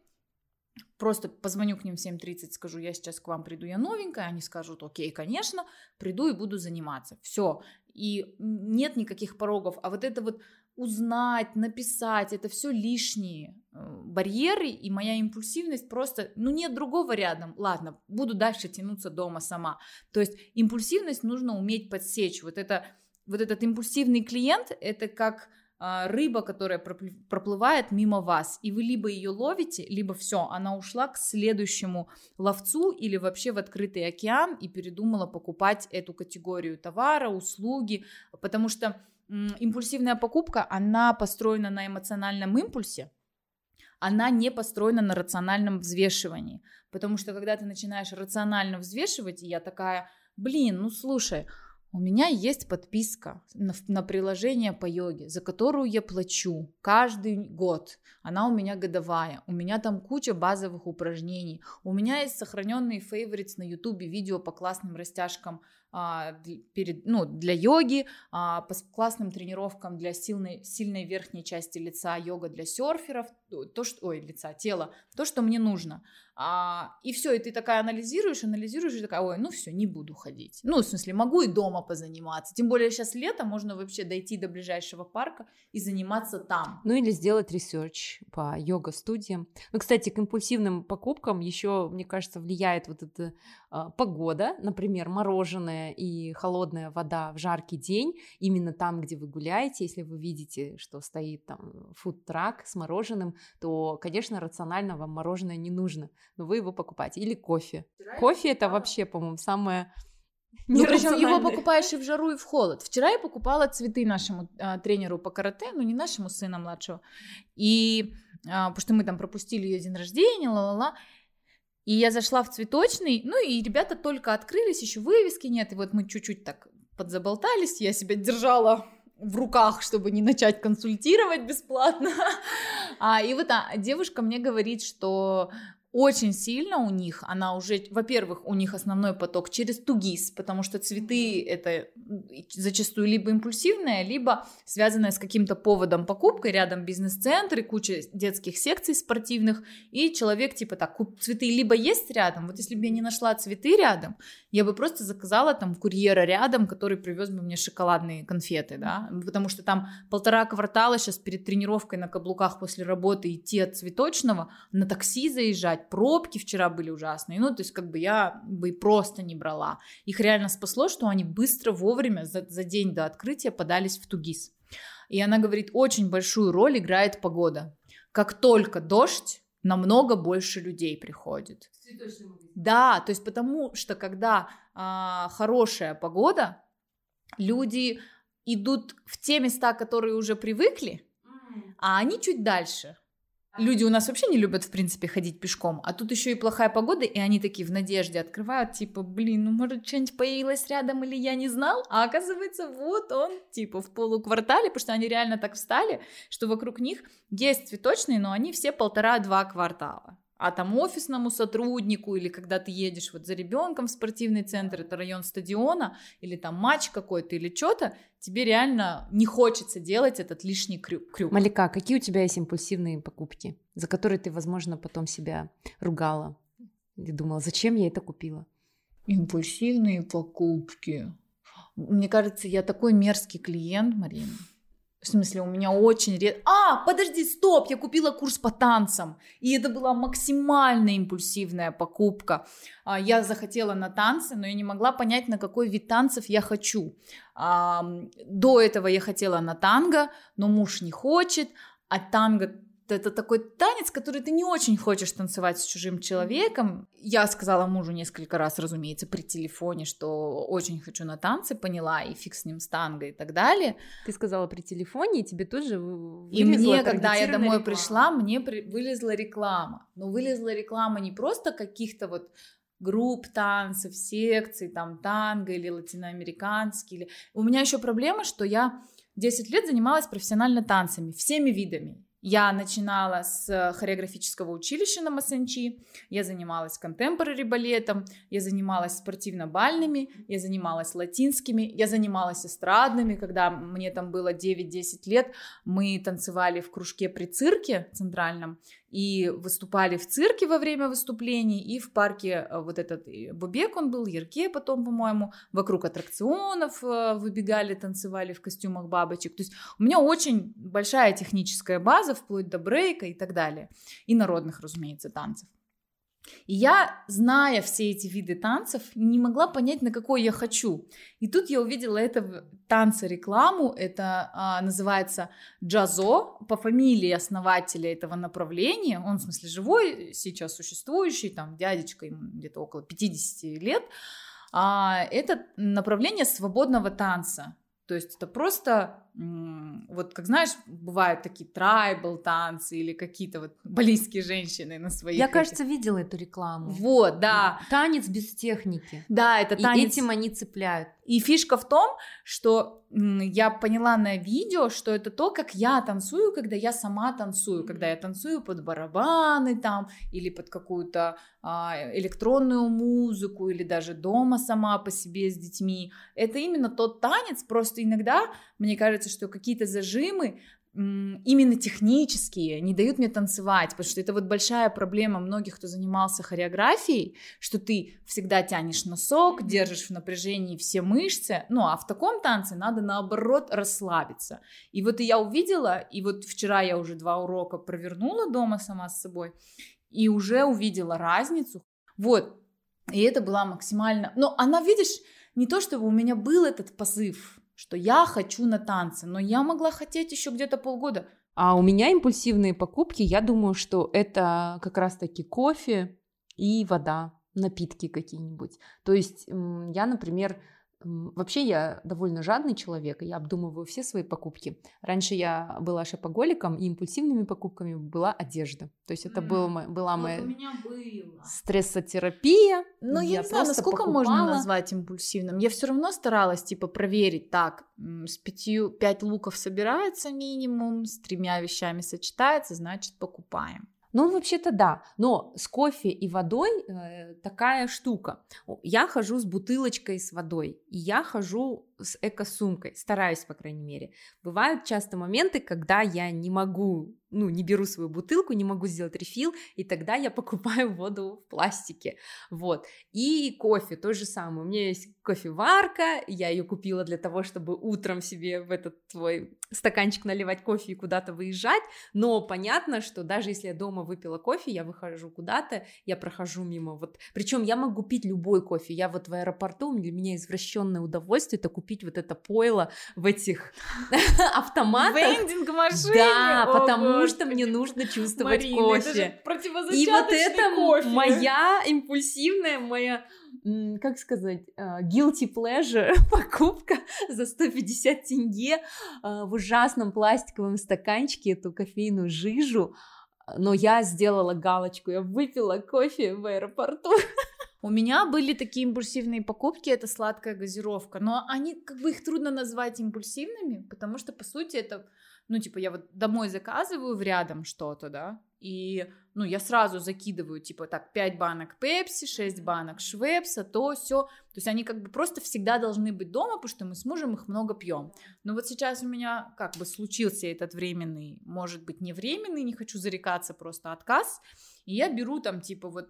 Просто позвоню к ним в 7.30, скажу, я сейчас к вам приду, я новенькая, они скажут, окей, конечно, приду и буду заниматься. Все. И нет никаких порогов. А вот это вот узнать, написать, это все лишние э, барьеры, и моя импульсивность просто, ну нет другого рядом, ладно, буду дальше тянуться дома сама. То есть импульсивность нужно уметь подсечь. Вот, это, вот этот импульсивный клиент, это как рыба, которая проплывает мимо вас, и вы либо ее ловите, либо все, она ушла к следующему ловцу или вообще в открытый океан и передумала покупать эту категорию товара, услуги, потому что импульсивная покупка, она построена на эмоциональном импульсе, она не построена на рациональном взвешивании. Потому что когда ты начинаешь рационально взвешивать, и я такая, блин, ну слушай, у меня есть подписка на, на приложение по йоге, за которую я плачу каждый год. Она у меня годовая. У меня там куча базовых упражнений. У меня есть сохраненные фейворитс на ютубе видео по классным растяжкам перед, ну, для йоги, а, по классным тренировкам для сильной, сильной верхней части лица, йога для серферов, то, что, ой, лица, тела, то, что мне нужно. А, и все, и ты такая анализируешь, анализируешь, и такая, ой, ну все, не буду ходить. Ну, в смысле, могу и дома позаниматься. Тем более сейчас лето, можно вообще дойти до ближайшего парка и заниматься там. Ну или сделать research по йога-студиям. Ну, кстати, к импульсивным покупкам еще, мне кажется, влияет вот эта а, погода, например, мороженое и холодная вода в жаркий день, именно там, где вы гуляете, если вы видите, что стоит там фуд-трак с мороженым, то, конечно, рационально вам мороженое не нужно но вы его покупаете. Или кофе. Вчера кофе это вообще, по-моему, самое [laughs] ну, причем его покупаешь и в жару, и в холод. Вчера я покупала цветы нашему а, тренеру по карате, ну не нашему сыну младшего, и а, потому что мы там пропустили ее день рождения, ла-ла-ла. И я зашла в цветочный, ну и ребята только открылись, еще вывески нет, и вот мы чуть-чуть так подзаболтались, я себя держала в руках, чтобы не начать консультировать бесплатно. [laughs] А, и вот а, девушка мне говорит, что очень сильно у них, она уже, во-первых, у них основной поток через тугис, потому что цветы это зачастую либо импульсивное, либо связанное с каким-то поводом покупкой, рядом бизнес-центры, куча детских секций спортивных, и человек типа так, цветы либо есть рядом, вот если бы я не нашла цветы рядом, я бы просто заказала там курьера рядом, который привез бы мне шоколадные конфеты, да, потому что там полтора квартала сейчас перед тренировкой на каблуках после работы идти от цветочного, на такси заезжать, пробки вчера были ужасные, ну, то есть как бы я бы просто не брала. Их реально спасло, что они быстро, вовремя, за, за день до открытия подались в Тугис. И она говорит, очень большую роль играет погода. Как только дождь, намного больше людей приходит. Да, то есть потому что когда а, хорошая погода, люди идут в те места, которые уже привыкли, а они чуть дальше. Люди у нас вообще не любят, в принципе, ходить пешком, а тут еще и плохая погода, и они такие в надежде открывают, типа, блин, ну, может, что-нибудь появилось рядом, или я не знал, а оказывается, вот он, типа, в полуквартале, потому что они реально так встали, что вокруг них есть цветочные, но они все полтора-два квартала а там офисному сотруднику, или когда ты едешь вот за ребенком в спортивный центр, это район стадиона, или там матч какой-то, или что-то, тебе реально не хочется делать этот лишний крюк. крюк. Малика, какие у тебя есть импульсивные покупки, за которые ты, возможно, потом себя ругала? Или думала, зачем я это купила? Импульсивные покупки. Мне кажется, я такой мерзкий клиент, Марина. В смысле, у меня очень редко... А, подожди, стоп, я купила курс по танцам. И это была максимально импульсивная покупка. А, я захотела на танцы, но я не могла понять, на какой вид танцев я хочу. До этого я хотела на танго, но муж не хочет. А танго это такой танец, который ты не очень хочешь танцевать с чужим человеком. Я сказала мужу несколько раз, разумеется, при телефоне, что очень хочу на танцы, поняла, и фиг с ним с танго и так далее. Ты сказала при телефоне, и тебе тоже И мне, когда я домой реклама. пришла, мне при... вылезла реклама. Но вылезла реклама не просто каких-то вот групп танцев, секций, там танго или латиноамериканский. Или... У меня еще проблема, что я 10 лет занималась профессионально танцами, всеми видами. Я начинала с хореографического училища на Масанчи, я занималась контемпорари балетом, я занималась спортивно-бальными, я занималась латинскими, я занималась эстрадными, когда мне там было 9-10 лет, мы танцевали в кружке при цирке центральном, и выступали в цирке во время выступлений, и в парке э, вот этот Бубек он был, Ярке потом, по-моему, вокруг аттракционов э, выбегали, танцевали в костюмах бабочек. То есть у меня очень большая техническая база, вплоть до брейка и так далее. И народных, разумеется, танцев. И я, зная все эти виды танцев, не могла понять, на какой я хочу. И тут я увидела это в рекламу. Это а, называется Джазо по фамилии основателя этого направления. Он, в смысле, живой, сейчас существующий, там дядечка ему где-то около 50 лет. А, это направление свободного танца. То есть это просто, вот как знаешь, бывают такие трайбл танцы или какие-то вот балийские женщины на своих... Я, этих... кажется, видела эту рекламу. Вот, да. Танец без техники. Да, это танец... И этим они цепляют. И фишка в том, что я поняла на видео, что это то, как я танцую, когда я сама танцую, когда я танцую под барабаны там, или под какую-то а, электронную музыку, или даже дома сама по себе с детьми. Это именно тот танец, просто иногда мне кажется, что какие-то зажимы именно технические не дают мне танцевать, потому что это вот большая проблема многих, кто занимался хореографией, что ты всегда тянешь носок, держишь в напряжении все мышцы, ну а в таком танце надо наоборот расслабиться. И вот я увидела, и вот вчера я уже два урока провернула дома сама с собой, и уже увидела разницу. Вот, и это была максимально... Но она, видишь, не то чтобы у меня был этот позыв, что я хочу на танцы, но я могла хотеть еще где-то полгода. А у меня импульсивные покупки, я думаю, что это как раз-таки кофе и вода, напитки какие-нибудь. То есть я, например, Вообще я довольно жадный человек, и я обдумываю все свои покупки. Раньше я была шопоголиком, и импульсивными покупками была одежда. То есть это mm. был, была вот моя было. стрессотерапия. Но я, я не знаю, насколько покупала... можно назвать импульсивным. Я все равно старалась типа проверить, так, с пятью, пять луков собирается минимум, с тремя вещами сочетается, значит покупаем. Ну, вообще-то да, но с кофе и водой э, такая штука. Я хожу с бутылочкой с водой, и я хожу с эко-сумкой, стараюсь, по крайней мере. Бывают часто моменты, когда я не могу ну, не беру свою бутылку, не могу сделать рефил, и тогда я [laughs] покупаю воду в пластике, вот. И кофе, то же самое, у меня есть кофеварка, я ее купила для того, чтобы утром себе в этот твой стаканчик наливать кофе и куда-то выезжать, но понятно, что даже если я дома выпила кофе, я выхожу куда-то, я прохожу мимо, вот, причем я могу пить любой кофе, я вот в аэропорту, для меня извращенное удовольствие это купить вот это пойло в этих [laughs] автоматах. Вендинг машине. Да, потому что мне нужно чувствовать кофе. И вот это моя импульсивная, моя как сказать, а, guilty pleasure [laughs] покупка за 150 тенге а, в ужасном пластиковом стаканчике эту кофейную жижу, но я сделала галочку, я выпила кофе в аэропорту. [laughs] У меня были такие импульсивные покупки, это сладкая газировка, но они, как бы их трудно назвать импульсивными, потому что, по сути, это ну, типа, я вот домой заказываю в рядом что-то, да, и, ну, я сразу закидываю, типа, так, 5 банок Пепси, 6 банок Швепса, то, все. То есть они как бы просто всегда должны быть дома, потому что мы с мужем их много пьем. Но вот сейчас у меня как бы случился этот временный, может быть, не временный, не хочу зарекаться, просто отказ, и я беру там, типа, вот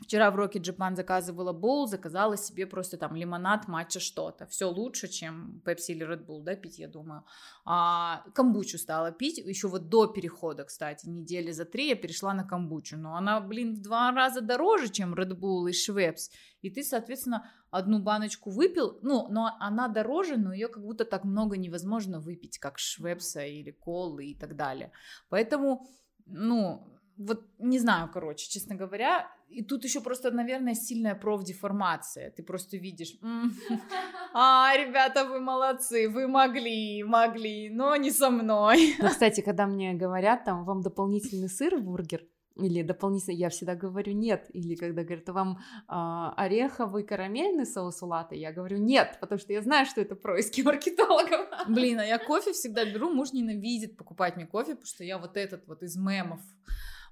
Вчера в Rocket Japan заказывала боул, заказала себе просто там лимонад, матча, что-то. Все лучше, чем Pepsi или Red Bull, да, пить, я думаю. А, камбучу стала пить, еще вот до перехода, кстати, недели за три я перешла на камбучу. Но она, блин, в два раза дороже, чем Red Bull и Швепс. И ты, соответственно, одну баночку выпил, ну, но она дороже, но ее как будто так много невозможно выпить, как Швепса или колы и так далее. Поэтому, ну, вот не знаю, короче, честно говоря, и тут еще просто, наверное, сильная профдеформация. Ты просто видишь, [laughs] а, ребята, вы молодцы, вы могли, могли, но не со мной. Ну, кстати, когда мне говорят, там, вам дополнительный сыр в бургер, или дополнительно, я всегда говорю нет, или когда говорят, вам а, ореховый карамельный соус латте, я говорю нет, потому что я знаю, что это происки маркетологов. Блин, а я кофе всегда беру, муж ненавидит покупать мне кофе, потому что я вот этот вот из мемов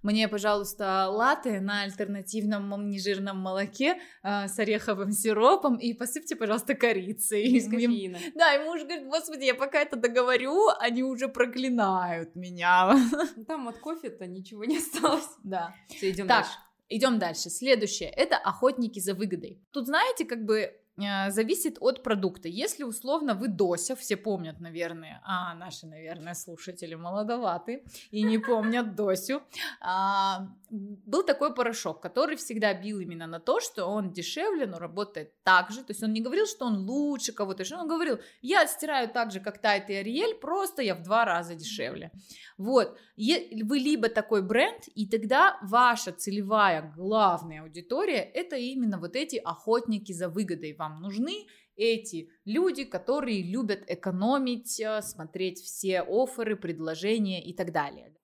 мне, пожалуйста, латте на альтернативном нежирном молоке э, с ореховым сиропом и посыпьте, пожалуйста, корицей. Из кофеина. Да, и муж говорит, господи, я пока это договорю, они уже проклинают меня. [laughs] Ну, там от кофе-то ничего не осталось. Да. Все, идем дальше. Идем дальше. Следующее это охотники за выгодой. Тут, знаете, как бы а, зависит от продукта. Если условно вы Дося, все помнят, наверное, а наши, наверное, слушатели молодоваты и не помнят Досю, а, был такой порошок, который всегда бил именно на то, что он дешевле, но работает так же. То есть он не говорил, что он лучше кого-то, он говорил, я стираю так же, как Тайт и Ариэль, просто я в два раза дешевле. Вот. Вы либо такой бренд, и тогда ваша целевая главная аудитория это именно вот эти охотники за выгодой вам вам нужны эти люди, которые любят экономить, э, смотреть все оферы, предложения и так далее.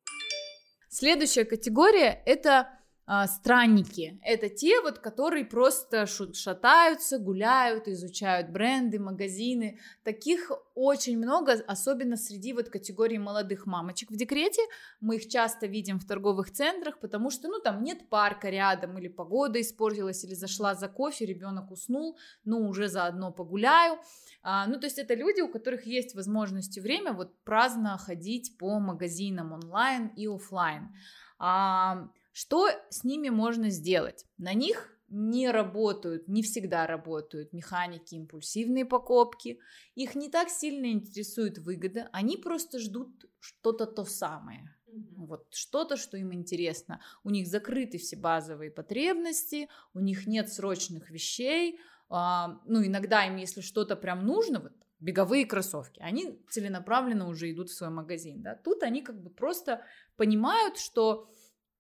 Следующая категория – это а, странники. Это те вот, которые просто шатаются, гуляют, изучают бренды, магазины. Таких очень много, особенно среди вот категории молодых мамочек в декрете. Мы их часто видим в торговых центрах, потому что, ну, там нет парка рядом, или погода испортилась, или зашла за кофе, ребенок уснул, ну, уже заодно погуляю. А, ну, то есть это люди, у которых есть возможность и время вот праздно ходить по магазинам онлайн и офлайн. А, что с ними можно сделать? На них не работают, не всегда работают механики импульсивные покупки, их не так сильно интересует выгода, они просто ждут что-то то самое. Вот что-то, что им интересно. У них закрыты все базовые потребности, у них нет срочных вещей. А, ну, иногда им, если что-то прям нужно, вот беговые кроссовки, они целенаправленно уже идут в свой магазин. Да? Тут они как бы просто понимают, что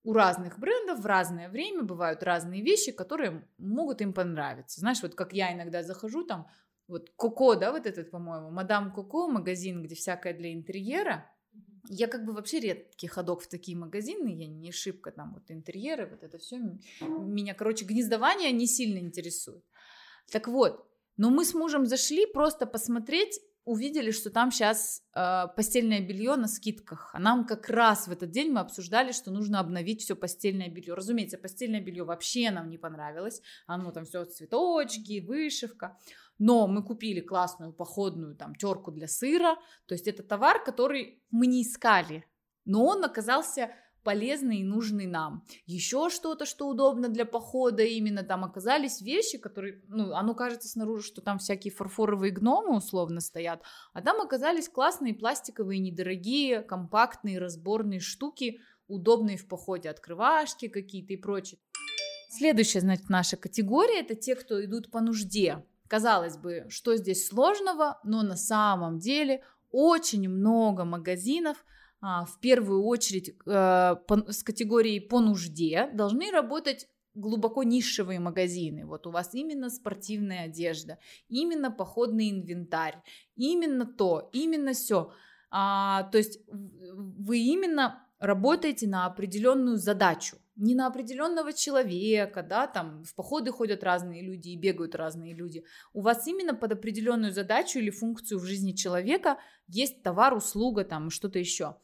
у разных брендов в разное время бывают разные вещи, которые могут им понравиться. Знаешь, вот как я иногда захожу там, вот Коко, да, вот этот, по-моему, Мадам Коко, магазин, где всякое для интерьера. Я как бы вообще редкий ходок в такие магазины, я не шибко там вот интерьеры, вот это все. Меня, короче, гнездование не сильно интересует. Так вот, но мы с мужем зашли просто посмотреть, увидели, что там сейчас э, постельное белье на скидках. А нам как раз в этот день мы обсуждали, что нужно обновить все постельное белье. Разумеется, постельное белье вообще нам не понравилось. Оно там все цветочки, вышивка. Но мы купили классную походную там терку для сыра. То есть это товар, который мы не искали. Но он оказался полезный и нужный нам. Еще что-то, что удобно для похода, именно там оказались вещи, которые, ну, оно кажется снаружи, что там всякие фарфоровые гномы условно стоят, а там оказались классные пластиковые, недорогие, компактные, разборные штуки, удобные в походе, открывашки какие-то и прочее. Следующая, значит, наша категория – это те, кто идут по нужде. Казалось бы, что здесь сложного, но на самом деле очень много магазинов – в первую очередь э, с категорией по нужде должны работать глубоко нишевые магазины. Вот у вас именно спортивная одежда, именно походный инвентарь, именно то, именно все. А, то есть вы именно работаете на определенную задачу, не на определенного человека, да, там в походы ходят разные люди и бегают разные люди. У вас именно под определенную задачу или функцию в жизни человека есть товар, услуга, там что-то еще.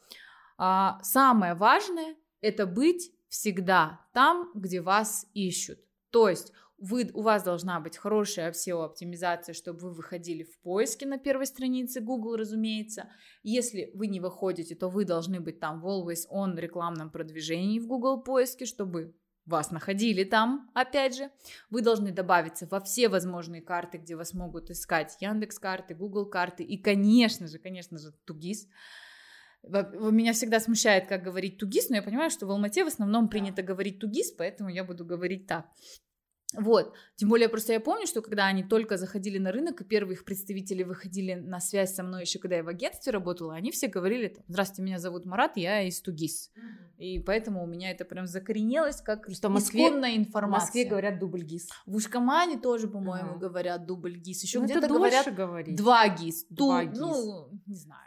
А, самое важное это быть всегда там, где вас ищут. То есть вы, у вас должна быть хорошая SEO-оптимизация, чтобы вы выходили в поиске на первой странице Google, разумеется. Если вы не выходите, то вы должны быть там в Always On рекламном продвижении в Google поиске, чтобы вас находили там, опять же. Вы должны добавиться во все возможные карты, где вас могут искать Яндекс карты, Google карты и, конечно же, конечно же, Тугис. Меня всегда смущает, как говорить тугис, но я понимаю, что в Алмате в основном принято говорить тугис, поэтому я буду говорить так. Вот, тем более просто я помню, что когда они только заходили на рынок, и первые их представители выходили на связь со мной еще, когда я в агентстве работала, они все говорили, здравствуйте, меня зовут Марат, я из Тугис. И поэтому у меня это прям закоренелось как что Москве, информация. В Москве говорят дубль ГИС. В Ушкамане тоже, по-моему, ага. говорят дубль ГИС. Еще ну, где-то говорят говорить. два ГИС. Два ГИС. Ну, не знаю.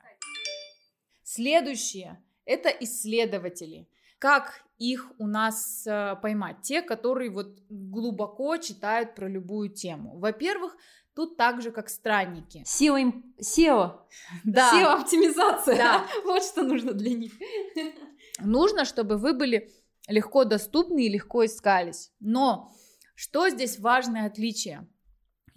Следующее – это исследователи. Как их у нас э, поймать? Те, которые вот глубоко читают про любую тему. Во-первых, тут так же, как странники. SEO, [laughs] SEO. Да. SEO-оптимизация. Да. [laughs] вот что нужно для них. [laughs] Нужно, чтобы вы были легко доступны и легко искались. Но что здесь важное отличие?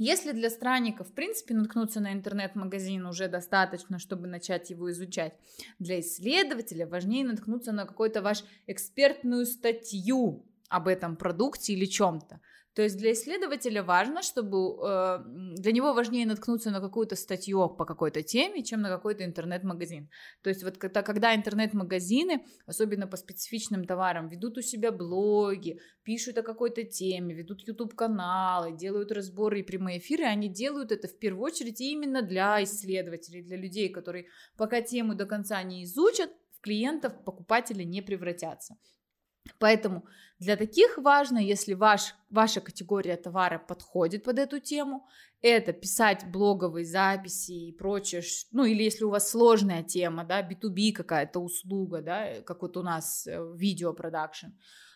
Если для странников, в принципе, наткнуться на интернет-магазин уже достаточно, чтобы начать его изучать, для исследователя важнее наткнуться на какую-то вашу экспертную статью об этом продукте или чем-то. То есть для исследователя важно, чтобы э, для него важнее наткнуться на какую-то статью по какой-то теме, чем на какой-то интернет-магазин. То есть вот когда, когда интернет-магазины, особенно по специфичным товарам, ведут у себя блоги, пишут о какой-то теме, ведут YouTube-каналы, делают разборы и прямые эфиры, они делают это в первую очередь именно для исследователей, для людей, которые пока тему до конца не изучат, в клиентов, покупателей не превратятся. Поэтому для таких важно, если ваш, ваша категория товара подходит под эту тему, это писать блоговые записи и прочее, ну или если у вас сложная тема, да, B2B какая-то услуга, да, как вот у нас э, видеопродакшн,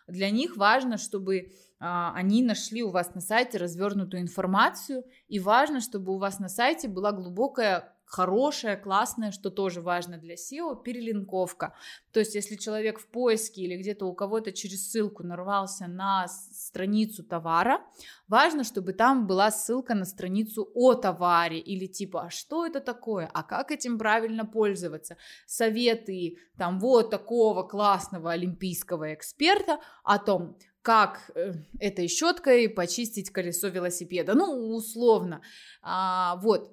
Для них важно, чтобы а, они нашли у вас на сайте развернутую информацию, и важно, чтобы у вас на сайте была глубокая хорошая, классная, что тоже важно для SEO, перелинковка. То есть, если человек в поиске или где-то у кого-то через ссылку нарвался на страницу товара, важно, чтобы там была ссылка на страницу о товаре или типа, а что это такое, а как этим правильно пользоваться, советы там вот такого классного олимпийского эксперта о том, как э, этой щеткой почистить колесо велосипеда, ну, условно. А, вот.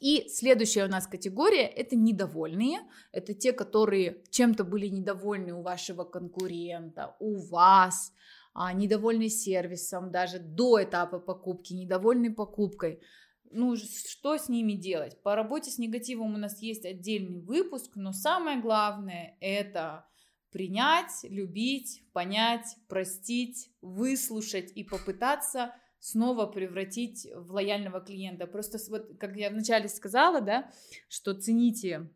И следующая у нас категория – это недовольные. Это те, которые чем-то были недовольны у вашего конкурента, у вас, а, недовольны сервисом даже до этапа покупки, недовольны покупкой. Ну, что с ними делать? По работе с негативом у нас есть отдельный выпуск, но самое главное – это принять, любить, понять, простить, выслушать и попытаться снова превратить в лояльного клиента. Просто вот, как я вначале сказала, да, что цените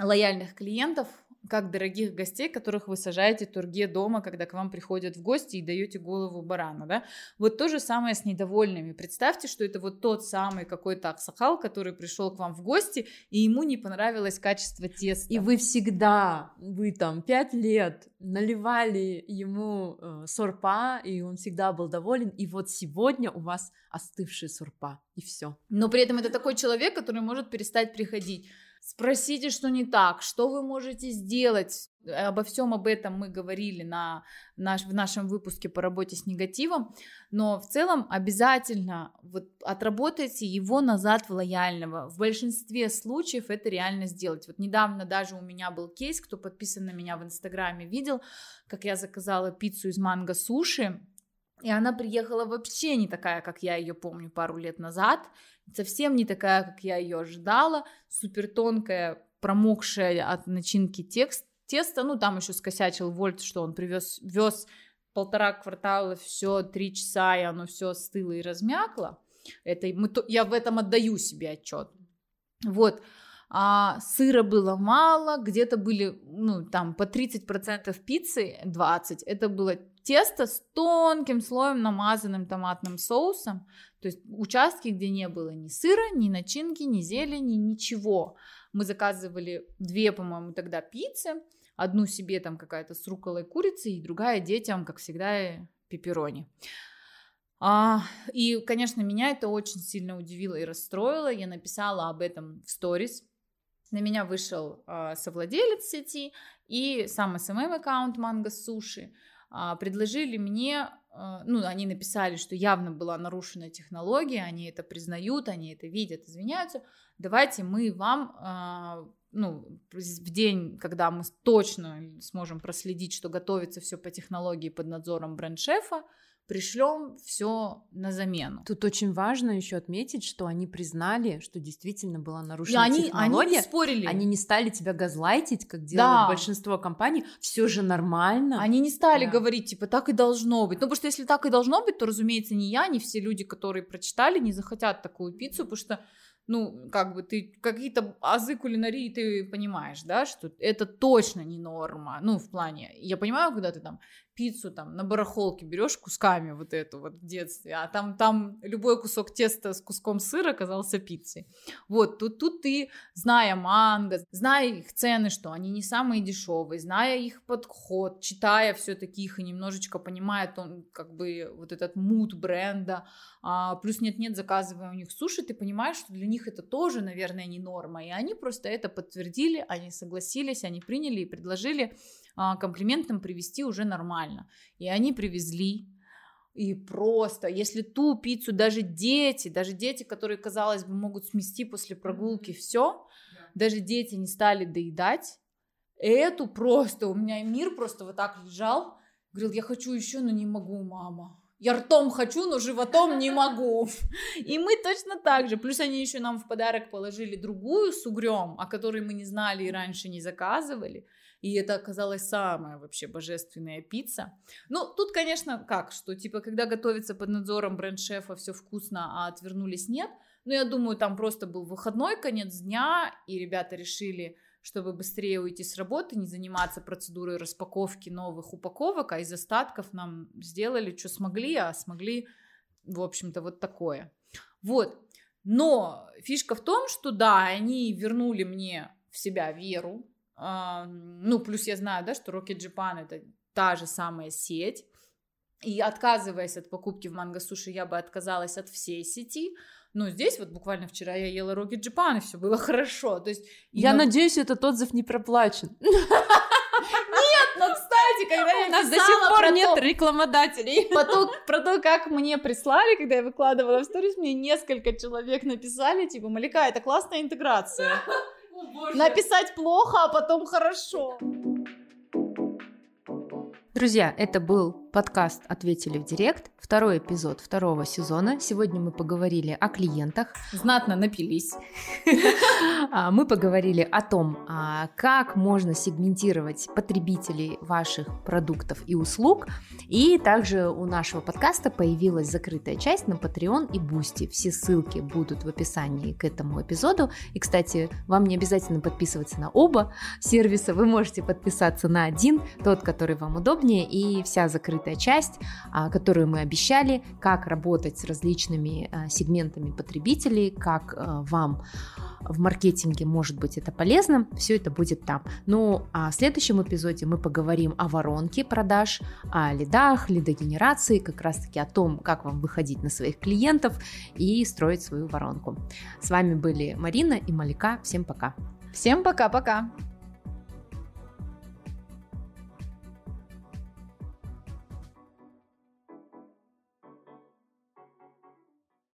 лояльных клиентов, как дорогих гостей, которых вы сажаете в турге дома, когда к вам приходят в гости и даете голову барана, да. Вот то же самое с недовольными. Представьте, что это вот тот самый какой-то аксахал, который пришел к вам в гости, и ему не понравилось качество теста. И вы всегда, вы там пять лет наливали ему э, сорпа, и он всегда был доволен, и вот сегодня у вас остывший сорпа, и все. Но при этом это такой человек, который может перестать приходить. Спросите, что не так, что вы можете сделать. Обо всем об этом мы говорили на наш, в нашем выпуске по работе с негативом, но в целом обязательно вот отработайте его назад в лояльного. В большинстве случаев это реально сделать. Вот недавно даже у меня был кейс, кто подписан на меня в Инстаграме, видел, как я заказала пиццу из манго суши, и она приехала вообще не такая, как я ее помню пару лет назад совсем не такая, как я ее ожидала, супер тонкая, промокшая от начинки текст, тесто, ну там еще скосячил Вольт, что он привез, вез полтора квартала, все три часа, и оно все стыло и размякло. Это мы, я в этом отдаю себе отчет. Вот, а, сыра было мало, где-то были, ну, там, по 30% пиццы, 20%, это было тесто с тонким слоем намазанным томатным соусом, то есть участки, где не было ни сыра, ни начинки, ни зелени, ничего. Мы заказывали две, по-моему, тогда пиццы, одну себе там какая-то с руколой курицы и другая детям, как всегда, пепперони. А, и, конечно, меня это очень сильно удивило и расстроило. Я написала об этом в сторис. На меня вышел а, совладелец сети и сам SMM аккаунт Манго Суши. А, предложили мне а, ну, они написали, что явно была нарушена технология, они это признают, они это видят, извиняются. Давайте мы вам, а, ну, в день, когда мы точно сможем проследить, что готовится все по технологии под надзором бренд-шефа, пришлем все на замену. Тут очень важно еще отметить, что они признали, что действительно была нарушена они, технология. Они не спорили. Они не стали тебя газлайтить, как делают да. большинство компаний. Все же нормально. Они не стали да. говорить, типа, так и должно быть. Ну, потому что если так и должно быть, то, разумеется, ни я, ни все люди, которые прочитали, не захотят такую пиццу, потому что ну, как бы ты какие-то азы кулинарии ты понимаешь, да, что это точно не норма, ну, в плане, я понимаю, когда ты там пиццу там на барахолке берешь кусками вот эту вот в детстве, а там, там любой кусок теста с куском сыра оказался пиццей. Вот, тут, тут ты, зная манго, зная их цены, что они не самые дешевые, зная их подход, читая все-таки их и немножечко понимая он, как бы вот этот мут бренда, а, плюс нет-нет, заказывая у них суши, ты понимаешь, что для них это тоже, наверное, не норма, и они просто это подтвердили, они согласились, они приняли и предложили комплиментом привезти уже нормально. И они привезли. И просто, если ту пиццу даже дети, даже дети, которые, казалось бы, могут смести после прогулки все, даже дети не стали доедать, эту просто, у меня мир просто вот так лежал, говорил, я хочу еще, но не могу, мама. Я ртом хочу, но животом не могу. И мы точно так же. Плюс они еще нам в подарок положили другую с угрем, о которой мы не знали и раньше не заказывали. И это оказалась самая вообще божественная пицца. Ну, тут, конечно, как, что типа, когда готовится под надзором бренд-шефа, все вкусно, а отвернулись нет. Но я думаю, там просто был выходной, конец дня, и ребята решили, чтобы быстрее уйти с работы, не заниматься процедурой распаковки новых упаковок, а из остатков нам сделали, что смогли, а смогли, в общем-то, вот такое. Вот. Но фишка в том, что да, они вернули мне в себя веру. А, ну, плюс я знаю, да, что Rocket Japan это та же самая сеть. И отказываясь от покупки в Манго Суши, я бы отказалась от всей сети. Но здесь вот буквально вчера я ела Rocket Japan, и все было [laughs] хорошо. То есть, я на... надеюсь, этот отзыв не проплачен. [laughs] Нет, но, кстати, когда я У нас до сих пор нет рекламодателей. [laughs] Про то, как мне прислали, когда я выкладывала в сторис, мне несколько человек написали, типа, Малика, это классная интеграция. Написать плохо, а потом хорошо. Друзья, это был подкаст «Ответили в директ», второй эпизод второго сезона. Сегодня мы поговорили о клиентах. Знатно напились. [laughs] А, мы поговорили о том, а, как можно сегментировать потребителей ваших продуктов и услуг. И также у нашего подкаста появилась закрытая часть на Patreon и Boosty. Все ссылки будут в описании к этому эпизоду. И, кстати, вам не обязательно подписываться на оба [laughs] сервиса. Вы можете подписаться на один, тот, который вам удобнее, и вся закрытая часть, а, которую мы обещали, как работать с различными сегментами потребителей, как вам в маркетинге может быть это полезно, все это будет там. Ну, а в следующем эпизоде мы поговорим о воронке продаж, о лидах, лидогенерации, как раз-таки о том, как вам выходить на своих клиентов и строить свою воронку. С вами были Марина и Малика. Всем пока. Всем пока-пока.